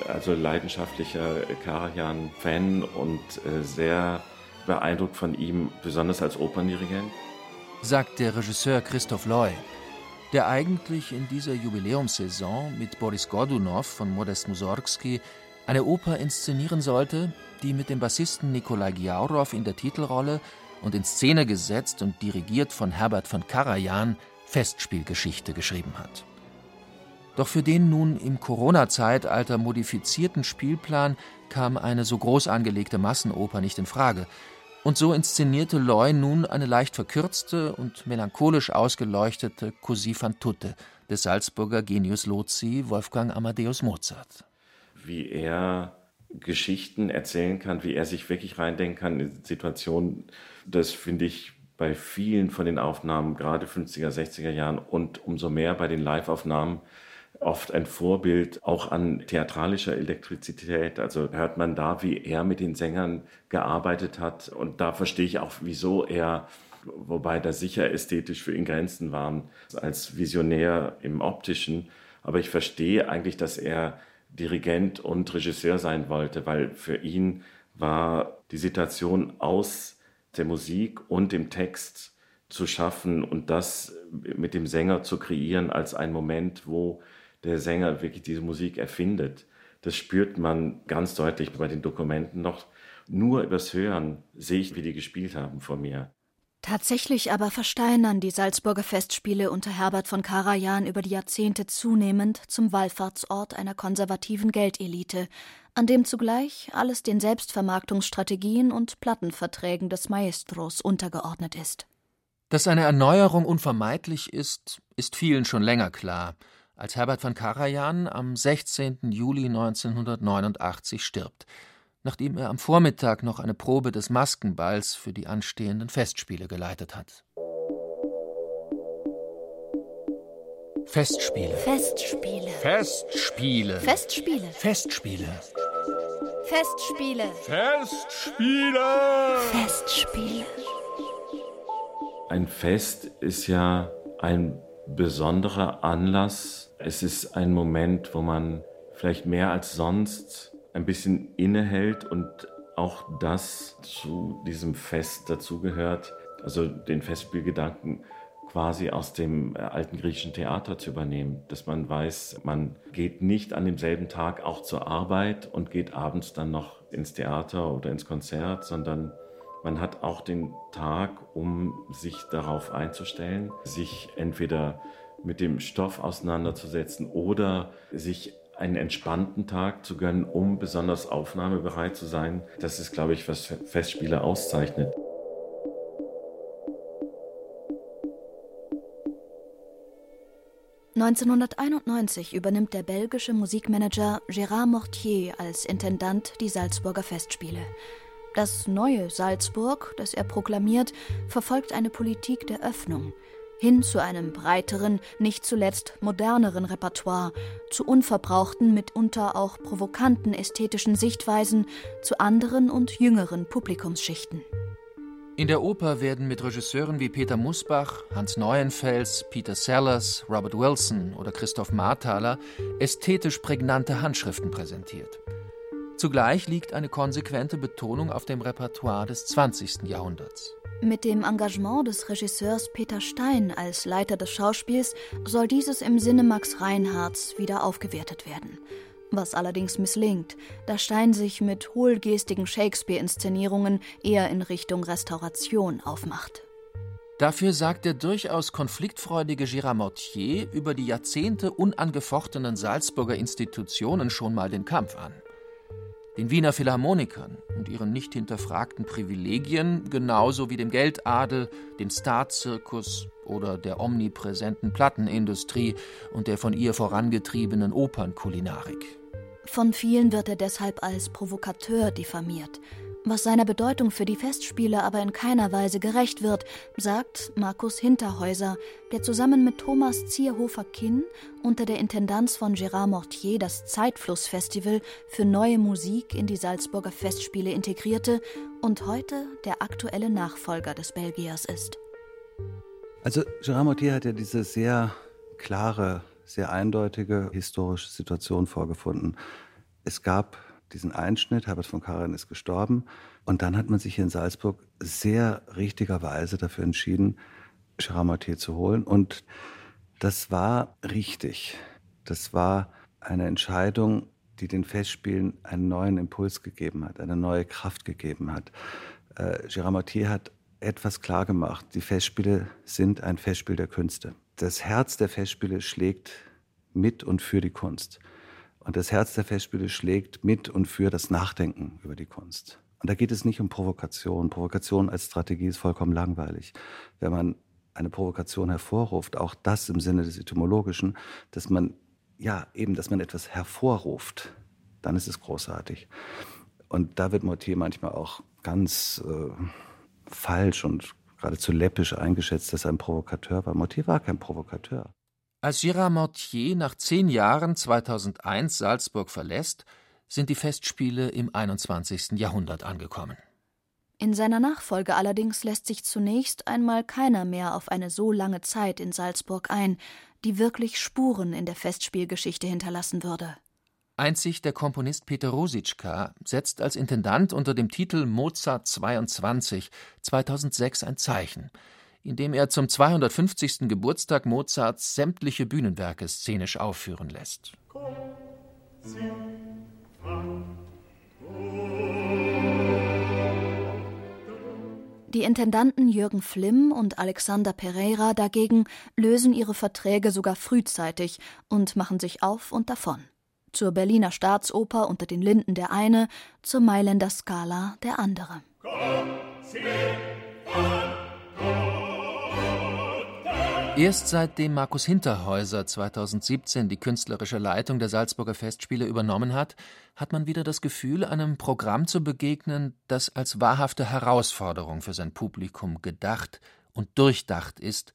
also leidenschaftlicher Karajan-Fan und äh, sehr beeindruckt von ihm, besonders als Operndirigent. Sagt der Regisseur Christoph Loy, der eigentlich in dieser Jubiläumssaison mit Boris Godunov von Modest Mussorgsky eine Oper inszenieren sollte, die mit dem Bassisten Nikolai Giaurow in der Titelrolle und in Szene gesetzt und dirigiert von Herbert von Karajan Festspielgeschichte geschrieben hat. Doch für den nun im Corona-Zeitalter modifizierten Spielplan kam eine so groß angelegte Massenoper nicht in Frage. Und so inszenierte Loy nun eine leicht verkürzte und melancholisch ausgeleuchtete Così fan tutte des Salzburger Genius Lozi Wolfgang Amadeus Mozart. Wie er Geschichten erzählen kann, wie er sich wirklich reindenken kann in Situationen, das finde ich bei vielen von den Aufnahmen, gerade 50er, 60er Jahren und umso mehr bei den Live-Aufnahmen, oft ein Vorbild auch an theatralischer Elektrizität. Also hört man da, wie er mit den Sängern gearbeitet hat. Und da verstehe ich auch, wieso er, wobei da sicher ästhetisch für ihn Grenzen waren, als Visionär im optischen. Aber ich verstehe eigentlich, dass er Dirigent und Regisseur sein wollte, weil für ihn war die Situation aus der Musik und dem Text zu schaffen und das mit dem Sänger zu kreieren als ein Moment, wo der Sänger wirklich diese Musik erfindet. Das spürt man ganz deutlich bei den Dokumenten noch. Nur übers Hören sehe ich, wie die gespielt haben vor mir. Tatsächlich aber versteinern die Salzburger Festspiele unter Herbert von Karajan über die Jahrzehnte zunehmend zum Wallfahrtsort einer konservativen Geldelite, an dem zugleich alles den Selbstvermarktungsstrategien und Plattenverträgen des Maestros untergeordnet ist. Dass eine Erneuerung unvermeidlich ist, ist vielen schon länger klar, als Herbert von Karajan am 16. Juli 1989 stirbt nachdem er am Vormittag noch eine Probe des Maskenballs für die anstehenden Festspiele geleitet hat. Festspiele. Festspiele. Festspiele. Festspiele. Festspiele. Festspiele. Festspiele. Festspiele. Ein Fest ist ja ein besonderer Anlass. Es ist ein Moment, wo man vielleicht mehr als sonst ein bisschen innehält und auch das zu diesem Fest dazugehört, also den Festspielgedanken quasi aus dem äh, alten griechischen Theater zu übernehmen, dass man weiß, man geht nicht an demselben Tag auch zur Arbeit und geht abends dann noch ins Theater oder ins Konzert, sondern man hat auch den Tag, um sich darauf einzustellen, sich entweder mit dem Stoff auseinanderzusetzen oder sich einen entspannten Tag zu gönnen, um besonders aufnahmebereit zu sein. Das ist, glaube ich, was Festspiele auszeichnet. ...1991 übernimmt der belgische Musikmanager Gérard Mortier als Intendant die Salzburger Festspiele. Das neue Salzburg, das er proklamiert, verfolgt eine Politik der Öffnung – hin zu einem breiteren, nicht zuletzt moderneren Repertoire, zu unverbrauchten, mitunter auch provokanten ästhetischen Sichtweisen, zu anderen und jüngeren Publikumsschichten. In der Oper werden mit Regisseuren wie Peter Musbach, Hans Neuenfels, Peter Sellers, Robert Wilson oder Christoph Marthaler ästhetisch prägnante Handschriften präsentiert. Zugleich liegt eine konsequente Betonung auf dem Repertoire des 20. Jahrhunderts. Mit dem Engagement des Regisseurs Peter Stein als Leiter des Schauspiels soll dieses im Sinne Max Reinhardts wieder aufgewertet werden. Was allerdings misslingt, da Stein sich mit hohlgestigen Shakespeare-Inszenierungen eher in Richtung Restauration aufmacht. Dafür sagt der durchaus konfliktfreudige Gérard Mortier über die Jahrzehnte unangefochtenen Salzburger Institutionen schon mal den Kampf an den Wiener Philharmonikern und ihren nicht hinterfragten Privilegien, genauso wie dem Geldadel, dem Starzirkus oder der omnipräsenten Plattenindustrie und der von ihr vorangetriebenen Opernkulinarik. Von vielen wird er deshalb als Provokateur diffamiert, was seiner Bedeutung für die Festspiele aber in keiner Weise gerecht wird, sagt Markus Hinterhäuser, der zusammen mit Thomas Zierhofer-Kinn unter der Intendanz von Gérard Mortier das Zeitflussfestival für neue Musik in die Salzburger Festspiele integrierte und heute der aktuelle Nachfolger des Belgiers ist. Also Gérard Mortier hat ja diese sehr klare, sehr eindeutige historische Situation vorgefunden. Es gab diesen Einschnitt, Herbert von Karajan ist gestorben. Und dann hat man sich hier in Salzburg sehr richtigerweise dafür entschieden, Charamatier zu holen. Und das war richtig. Das war eine Entscheidung, die den Festspielen einen neuen Impuls gegeben hat, eine neue Kraft gegeben hat. Äh, Gérard hat etwas klargemacht. Die Festspiele sind ein Festspiel der Künste. Das Herz der Festspiele schlägt mit und für die Kunst. Und das Herz der Festspiele schlägt mit und für das Nachdenken über die Kunst. Und da geht es nicht um Provokation. Provokation als Strategie ist vollkommen langweilig. Wenn man eine Provokation hervorruft, auch das im Sinne des Etymologischen, dass man, ja, eben, dass man etwas hervorruft, dann ist es großartig. Und da wird Mortier manchmal auch ganz äh, falsch und geradezu läppisch eingeschätzt, dass er ein Provokateur war. Mortier war kein Provokateur. Als Gérard Mortier nach zehn Jahren 2001 Salzburg verlässt, sind die Festspiele im 21. Jahrhundert angekommen. In seiner Nachfolge allerdings lässt sich zunächst einmal keiner mehr auf eine so lange Zeit in Salzburg ein, die wirklich Spuren in der Festspielgeschichte hinterlassen würde. Einzig der Komponist Peter Rositschka setzt als Intendant unter dem Titel Mozart 22 2006 ein Zeichen – indem er zum 250. Geburtstag Mozarts sämtliche Bühnenwerke szenisch aufführen lässt. Die Intendanten Jürgen Flimm und Alexander Pereira dagegen lösen ihre Verträge sogar frühzeitig und machen sich auf und davon. Zur Berliner Staatsoper unter den Linden der eine, zur Mailänder Scala der andere. Komm, Erst seitdem Markus Hinterhäuser 2017 die künstlerische Leitung der Salzburger Festspiele übernommen hat, hat man wieder das Gefühl, einem Programm zu begegnen, das als wahrhafte Herausforderung für sein Publikum gedacht und durchdacht ist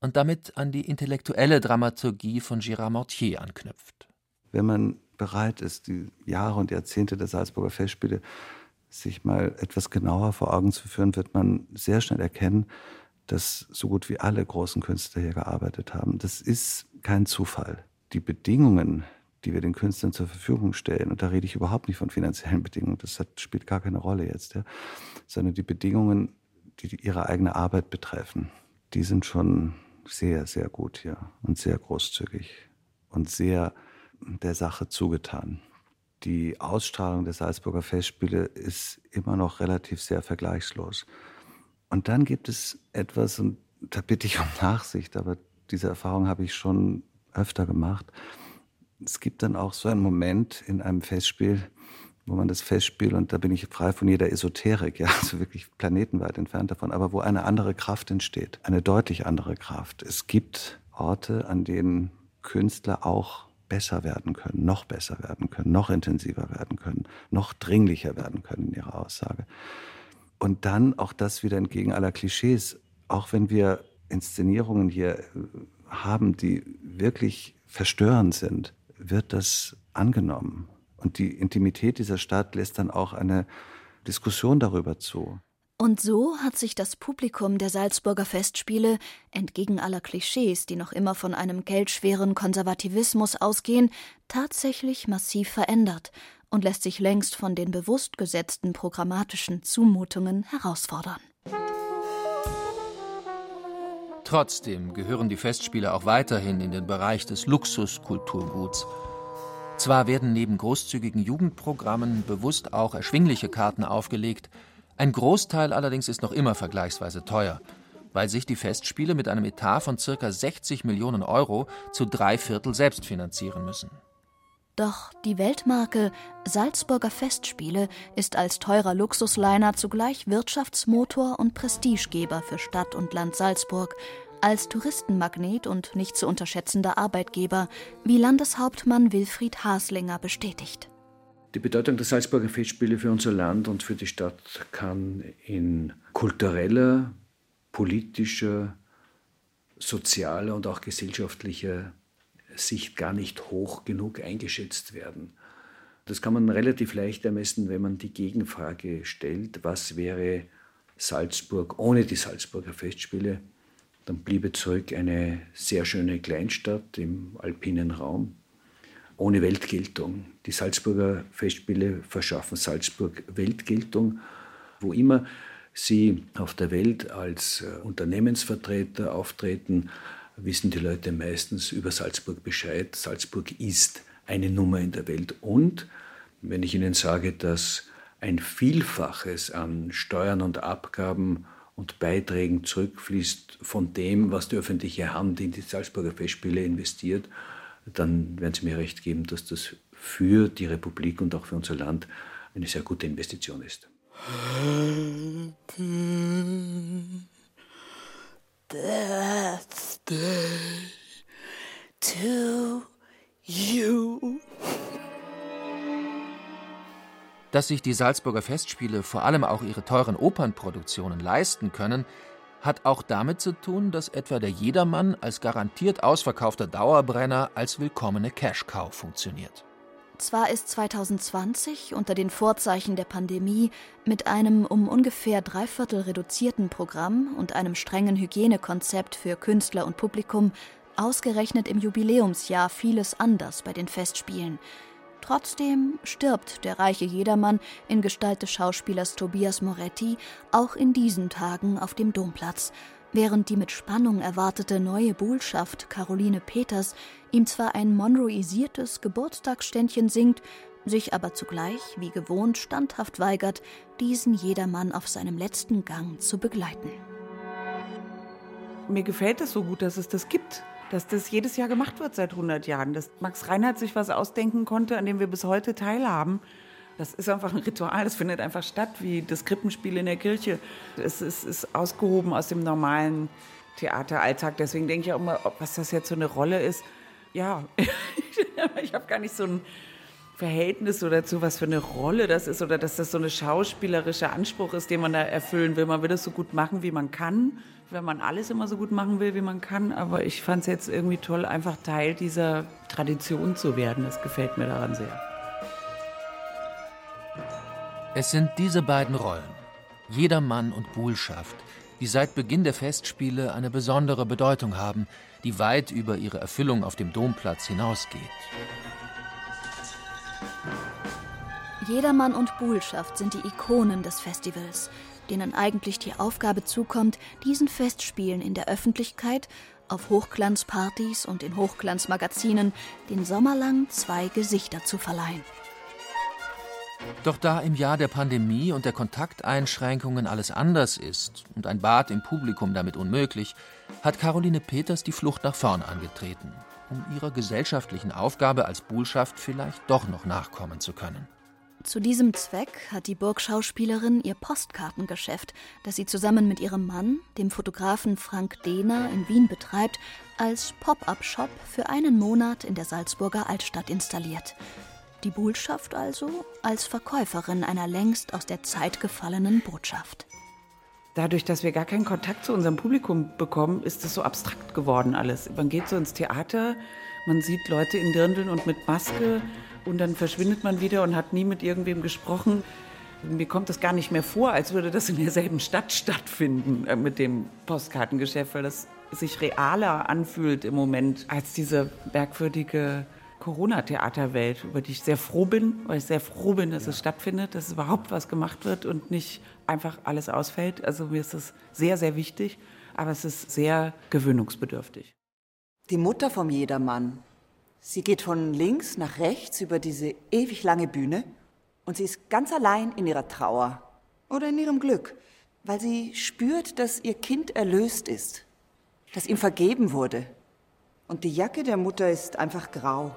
und damit an die intellektuelle Dramaturgie von Gérard Mortier anknüpft. Wenn man bereit ist, die Jahre und Jahrzehnte der Salzburger Festspiele sich mal etwas genauer vor Augen zu führen, wird man sehr schnell erkennen, dass so gut wie alle großen Künstler hier gearbeitet haben. Das ist kein Zufall. Die Bedingungen, die wir den Künstlern zur Verfügung stellen, und da rede ich überhaupt nicht von finanziellen Bedingungen, das hat, spielt gar keine Rolle jetzt, ja, sondern die Bedingungen, die ihre eigene Arbeit betreffen, die sind schon sehr, sehr gut hier und sehr großzügig und sehr der Sache zugetan. Die Ausstrahlung der Salzburger Festspiele ist immer noch relativ sehr vergleichslos. Und dann gibt es etwas, und da bitte ich um Nachsicht, aber diese Erfahrung habe ich schon öfter gemacht. Es gibt dann auch so einen Moment in einem Festspiel, wo man das Festspiel, und da bin ich frei von jeder Esoterik, ja, also wirklich planetenweit entfernt davon, aber wo eine andere Kraft entsteht, eine deutlich andere Kraft. Es gibt Orte, an denen Künstler auch besser werden können, noch besser werden können, noch intensiver werden können, noch dringlicher werden können in ihrer Aussage. Und dann auch das wieder entgegen aller Klischees, auch wenn wir Inszenierungen hier äh, haben, die wirklich verstörend sind, wird das angenommen. Und die Intimität dieser Stadt lässt dann auch eine Diskussion darüber zu. Und so hat sich das Publikum der Salzburger Festspiele, entgegen aller Klischees, die noch immer von einem geldschweren Konservativismus ausgehen, tatsächlich massiv verändert und lässt sich längst von den bewusst gesetzten programmatischen Zumutungen herausfordern. Trotzdem gehören die Festspiele auch weiterhin in den Bereich des Luxuskulturguts. Zwar werden neben großzügigen Jugendprogrammen bewusst auch erschwingliche Karten aufgelegt, ein Großteil allerdings ist noch immer vergleichsweise teuer, weil sich die Festspiele mit einem Etat von ca. 60 Millionen Euro zu drei Viertel selbst finanzieren müssen. Doch die Weltmarke Salzburger Festspiele ist als teurer Luxusliner zugleich Wirtschaftsmotor und Prestigegeber für Stadt und Land Salzburg, als Touristenmagnet und nicht zu unterschätzender Arbeitgeber, wie Landeshauptmann Wilfried Haslinger bestätigt. Die Bedeutung der Salzburger Festspiele für unser Land und für die Stadt kann in kultureller, politischer, sozialer und auch gesellschaftlicher Sicht gar nicht hoch genug eingeschätzt werden. Das kann man relativ leicht ermessen, wenn man die Gegenfrage stellt, was wäre Salzburg ohne die Salzburger Festspiele? Dann bliebe zurück eine sehr schöne Kleinstadt im alpinen Raum, ohne Weltgeltung. Die Salzburger Festspiele verschaffen Salzburg Weltgeltung, wo immer sie auf der Welt als äh, Unternehmensvertreter auftreten, wissen die Leute meistens über Salzburg Bescheid. Salzburg ist eine Nummer in der Welt. Und wenn ich Ihnen sage, dass ein Vielfaches an Steuern und Abgaben und Beiträgen zurückfließt von dem, was die öffentliche Hand in die Salzburger Festspiele investiert, dann werden Sie mir recht geben, dass das für die Republik und auch für unser Land eine sehr gute Investition ist. Birthday to you. Dass sich die Salzburger Festspiele vor allem auch ihre teuren Opernproduktionen leisten können, hat auch damit zu tun, dass etwa der Jedermann als garantiert ausverkaufter Dauerbrenner als willkommene Cash-Cow funktioniert. Zwar ist 2020 unter den Vorzeichen der Pandemie mit einem um ungefähr dreiviertel reduzierten Programm und einem strengen Hygienekonzept für Künstler und Publikum ausgerechnet im Jubiläumsjahr vieles anders bei den Festspielen. Trotzdem stirbt der reiche Jedermann in Gestalt des Schauspielers Tobias Moretti auch in diesen Tagen auf dem Domplatz, während die mit Spannung erwartete neue Buhlschaft Caroline Peters ihm zwar ein monroisiertes Geburtstagsständchen singt, sich aber zugleich, wie gewohnt, standhaft weigert, diesen Jedermann auf seinem letzten Gang zu begleiten. Mir gefällt es so gut, dass es das gibt dass das jedes Jahr gemacht wird seit 100 Jahren, dass Max Reinhardt sich was ausdenken konnte, an dem wir bis heute teilhaben. Das ist einfach ein Ritual, das findet einfach statt, wie das Krippenspiel in der Kirche. Es ist, ist ausgehoben aus dem normalen Theateralltag. Deswegen denke ich auch immer, was das jetzt so eine Rolle ist. Ja, ich habe gar nicht so ein Verhältnis so dazu, was für eine Rolle das ist oder dass das so ein schauspielerischer Anspruch ist, den man da erfüllen will. Man will das so gut machen, wie man kann wenn man alles immer so gut machen will, wie man kann. Aber ich fand es jetzt irgendwie toll, einfach Teil dieser Tradition zu werden. Das gefällt mir daran sehr. Es sind diese beiden Rollen, Jedermann und Buhlschaft, die seit Beginn der Festspiele eine besondere Bedeutung haben, die weit über ihre Erfüllung auf dem Domplatz hinausgeht. Jedermann und Buhlschaft sind die Ikonen des Festivals, denen eigentlich die Aufgabe zukommt, diesen Festspielen in der Öffentlichkeit, auf Hochglanzpartys und in Hochglanzmagazinen den Sommer lang zwei Gesichter zu verleihen. Doch da im Jahr der Pandemie und der Kontakteinschränkungen alles anders ist und ein Bad im Publikum damit unmöglich, hat Caroline Peters die Flucht nach vorn angetreten, um ihrer gesellschaftlichen Aufgabe als Buhlschaft vielleicht doch noch nachkommen zu können. Zu diesem Zweck hat die Burgschauspielerin ihr Postkartengeschäft, das sie zusammen mit ihrem Mann, dem Fotografen Frank Dehner in Wien betreibt, als Pop-up-Shop für einen Monat in der Salzburger Altstadt installiert. Die Buhlschaft also als Verkäuferin einer längst aus der Zeit gefallenen Botschaft. Dadurch, dass wir gar keinen Kontakt zu unserem Publikum bekommen, ist es so abstrakt geworden alles. Man geht so ins Theater, man sieht Leute in Dirndeln und mit Maske und dann verschwindet man wieder und hat nie mit irgendwem gesprochen. Mir kommt das gar nicht mehr vor, als würde das in derselben Stadt stattfinden äh, mit dem Postkartengeschäft, weil das sich realer anfühlt im Moment als diese merkwürdige Corona-Theaterwelt, über die ich sehr froh bin, weil ich sehr froh bin, dass ja. es stattfindet, dass überhaupt was gemacht wird und nicht einfach alles ausfällt. Also mir ist das sehr, sehr wichtig, aber es ist sehr gewöhnungsbedürftig. Die Mutter vom Jedermann. Sie geht von links nach rechts über diese ewig lange Bühne und sie ist ganz allein in ihrer Trauer oder in ihrem Glück, weil sie spürt, dass ihr Kind erlöst ist, dass ihm vergeben wurde. Und die Jacke der Mutter ist einfach grau.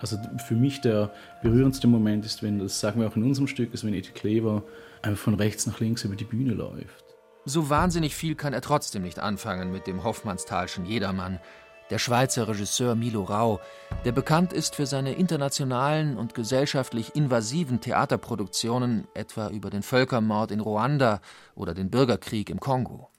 Also für mich der berührendste Moment ist, wenn, das sagen wir auch in unserem Stück, ist, wenn Eddie Kleber einfach von rechts nach links über die Bühne läuft. So wahnsinnig viel kann er trotzdem nicht anfangen mit dem Hoffmannstalschen Jedermann. Der Schweizer Regisseur Milo Rau, der bekannt ist für seine internationalen und gesellschaftlich invasiven Theaterproduktionen, etwa über den Völkermord in Ruanda oder den Bürgerkrieg im Kongo.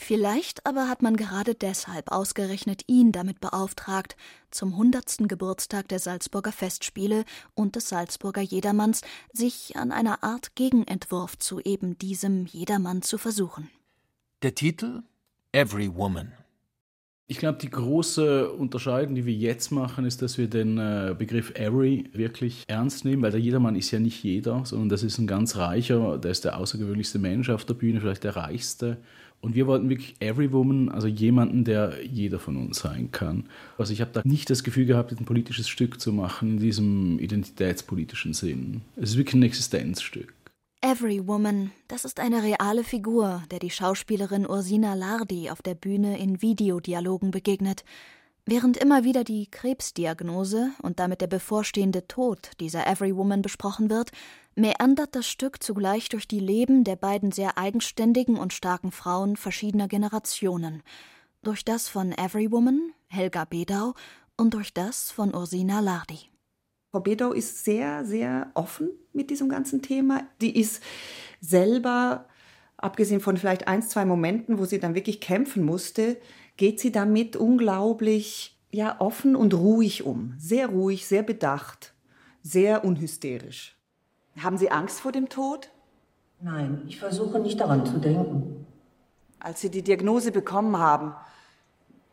Vielleicht aber hat man gerade deshalb ausgerechnet ihn damit beauftragt, zum hundertsten Geburtstag der Salzburger Festspiele und des Salzburger Jedermanns sich an einer Art Gegenentwurf zu eben diesem Jedermann zu versuchen. Der Titel Every Woman. Ich glaube, die große Unterscheidung, die wir jetzt machen, ist, dass wir den äh, Begriff Every wirklich ernst nehmen, weil der Jedermann ist ja nicht jeder, sondern das ist ein ganz reicher, der ist der außergewöhnlichste Mensch auf der Bühne, vielleicht der reichste und wir wollten wirklich Every Woman, also jemanden, der jeder von uns sein kann. Also ich habe da nicht das Gefühl gehabt, ein politisches Stück zu machen in diesem identitätspolitischen Sinn. Es ist wirklich ein Existenzstück. Every Woman, das ist eine reale Figur, der die Schauspielerin Ursina Lardi auf der Bühne in Videodialogen begegnet. Während immer wieder die Krebsdiagnose und damit der bevorstehende Tod dieser Every Woman besprochen wird, meandert das Stück zugleich durch die Leben der beiden sehr eigenständigen und starken Frauen verschiedener Generationen, durch das von Everywoman, Helga Bedau, und durch das von Ursina Lardi. Frau Bedau ist sehr, sehr offen mit diesem ganzen Thema. Die ist selber, abgesehen von vielleicht ein, zwei Momenten, wo sie dann wirklich kämpfen musste, geht sie damit unglaublich ja, offen und ruhig um. Sehr ruhig, sehr bedacht, sehr unhysterisch. Haben Sie Angst vor dem Tod? Nein, ich versuche nicht daran zu denken. Als Sie die Diagnose bekommen haben,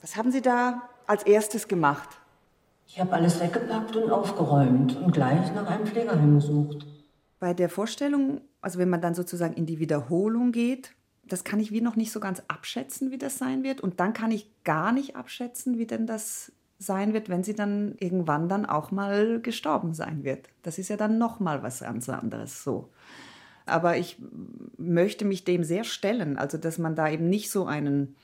was haben Sie da als erstes gemacht? Ich habe alles weggepackt und aufgeräumt und gleich nach einem Pflegeheim gesucht. Bei der Vorstellung, also wenn man dann sozusagen in die Wiederholung geht, das kann ich wie noch nicht so ganz abschätzen, wie das sein wird. Und dann kann ich gar nicht abschätzen, wie denn das sein wird, wenn sie dann irgendwann dann auch mal gestorben sein wird. Das ist ja dann noch mal was ganz anderes so. Aber ich möchte mich dem sehr stellen, also dass man da eben nicht so einen,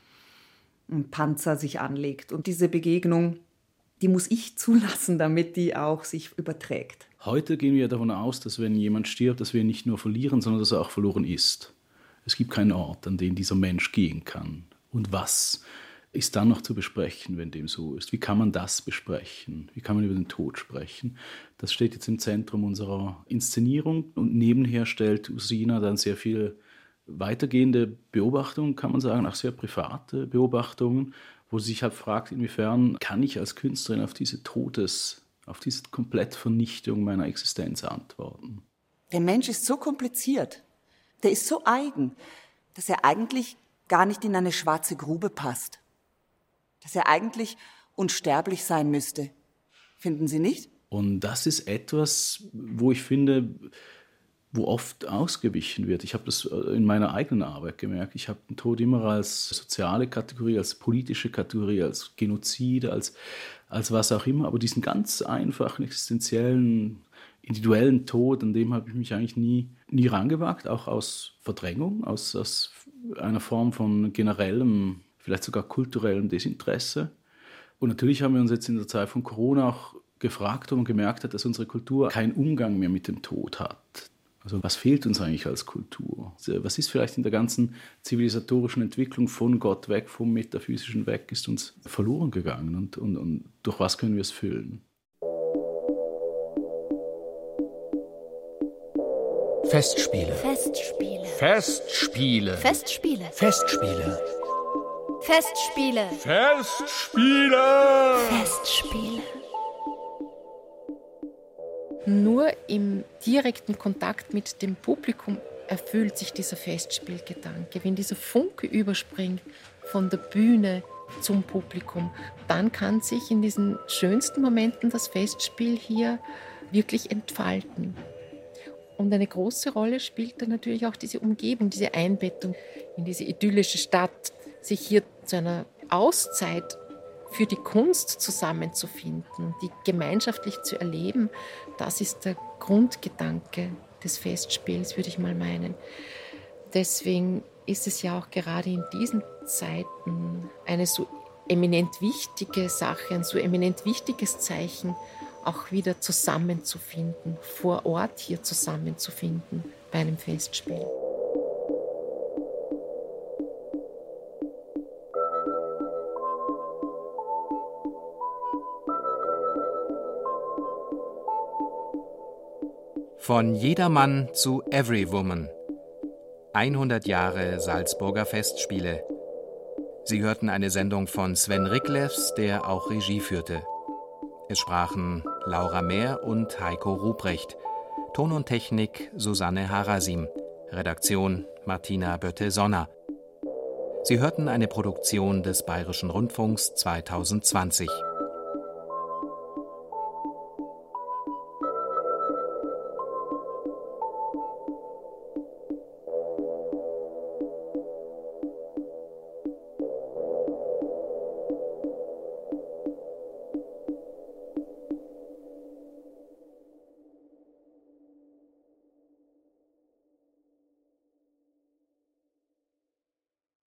einen Panzer sich anlegt. Und diese Begegnung, die muss ich zulassen, damit die auch sich überträgt. Heute gehen wir davon aus, dass wenn jemand stirbt, dass wir ihn nicht nur verlieren, sondern dass er auch verloren ist. Es gibt keinen Ort, an den dieser Mensch gehen kann. Und was ist dann noch zu besprechen, wenn dem so ist? Wie kann man das besprechen? Wie kann man über den Tod sprechen? Das steht jetzt im Zentrum unserer Inszenierung und nebenher stellt Usina dann sehr viele weitergehende Beobachtungen, kann man sagen, auch sehr private Beobachtungen, wo sie sich halt fragt, inwiefern kann ich als Künstlerin auf diese Todes, auf diese Komplettvernichtung meiner Existenz antworten? Der Mensch ist so kompliziert, der ist so eigen, dass er eigentlich gar nicht in eine schwarze Grube passt dass er eigentlich unsterblich sein müsste. Finden Sie nicht? Und das ist etwas, wo ich finde, wo oft ausgewichen wird. Ich habe das äh, in meiner eigenen Arbeit gemerkt. Ich habe den Tod immer als soziale Kategorie, als politische Kategorie, als Genozid, als, als was auch immer. Aber diesen ganz einfachen, existenziellen, individuellen Tod, an dem habe ich mich eigentlich nie, nie rangewagt, auch aus Verdrängung, aus, aus einer Form von generellem, vielleicht sogar kulturellem Desinteresse. Und natürlich haben wir uns jetzt in der Zeit von Corona auch gefragt und gemerkt hat, dass unsere Kultur keinen Umgang mehr mit dem Tod hat. Also was fehlt uns eigentlich als Kultur? Was ist vielleicht in der ganzen zivilisatorischen Entwicklung von Gott weg, vom Metaphysischen weg, ist uns verloren gegangen und, und, und durch was können wir es füllen? Festspiele. Festspiele. Festspiele. Festspiele. Festspiele. Festspiele. Festspiele. Festspiele. Nur im direkten Kontakt mit dem Publikum erfüllt sich dieser Festspielgedanke. Wenn dieser Funke überspringt von der Bühne zum Publikum, dann kann sich in diesen schönsten Momenten das Festspiel hier wirklich entfalten. Und eine große Rolle spielt dann natürlich auch diese Umgebung, diese Einbettung in diese idyllische Stadt, sich hier zu einer Auszeit für die Kunst zusammenzufinden, die gemeinschaftlich zu erleben, das ist der Grundgedanke des Festspiels, würde ich mal meinen. Deswegen ist es ja auch gerade in diesen Zeiten eine so eminent wichtige Sache, ein so eminent wichtiges Zeichen, auch wieder zusammenzufinden, vor Ort hier zusammenzufinden bei einem Festspiel. Von Jedermann zu Everywoman. 100 Jahre Salzburger Festspiele. Sie hörten eine Sendung von Sven Riklefs, der auch Regie führte. Es sprachen Laura Mehr und Heiko Ruprecht. Ton und Technik Susanne Harasim. Redaktion Martina Bötte-Sonner. Sie hörten eine Produktion des Bayerischen Rundfunks 2020.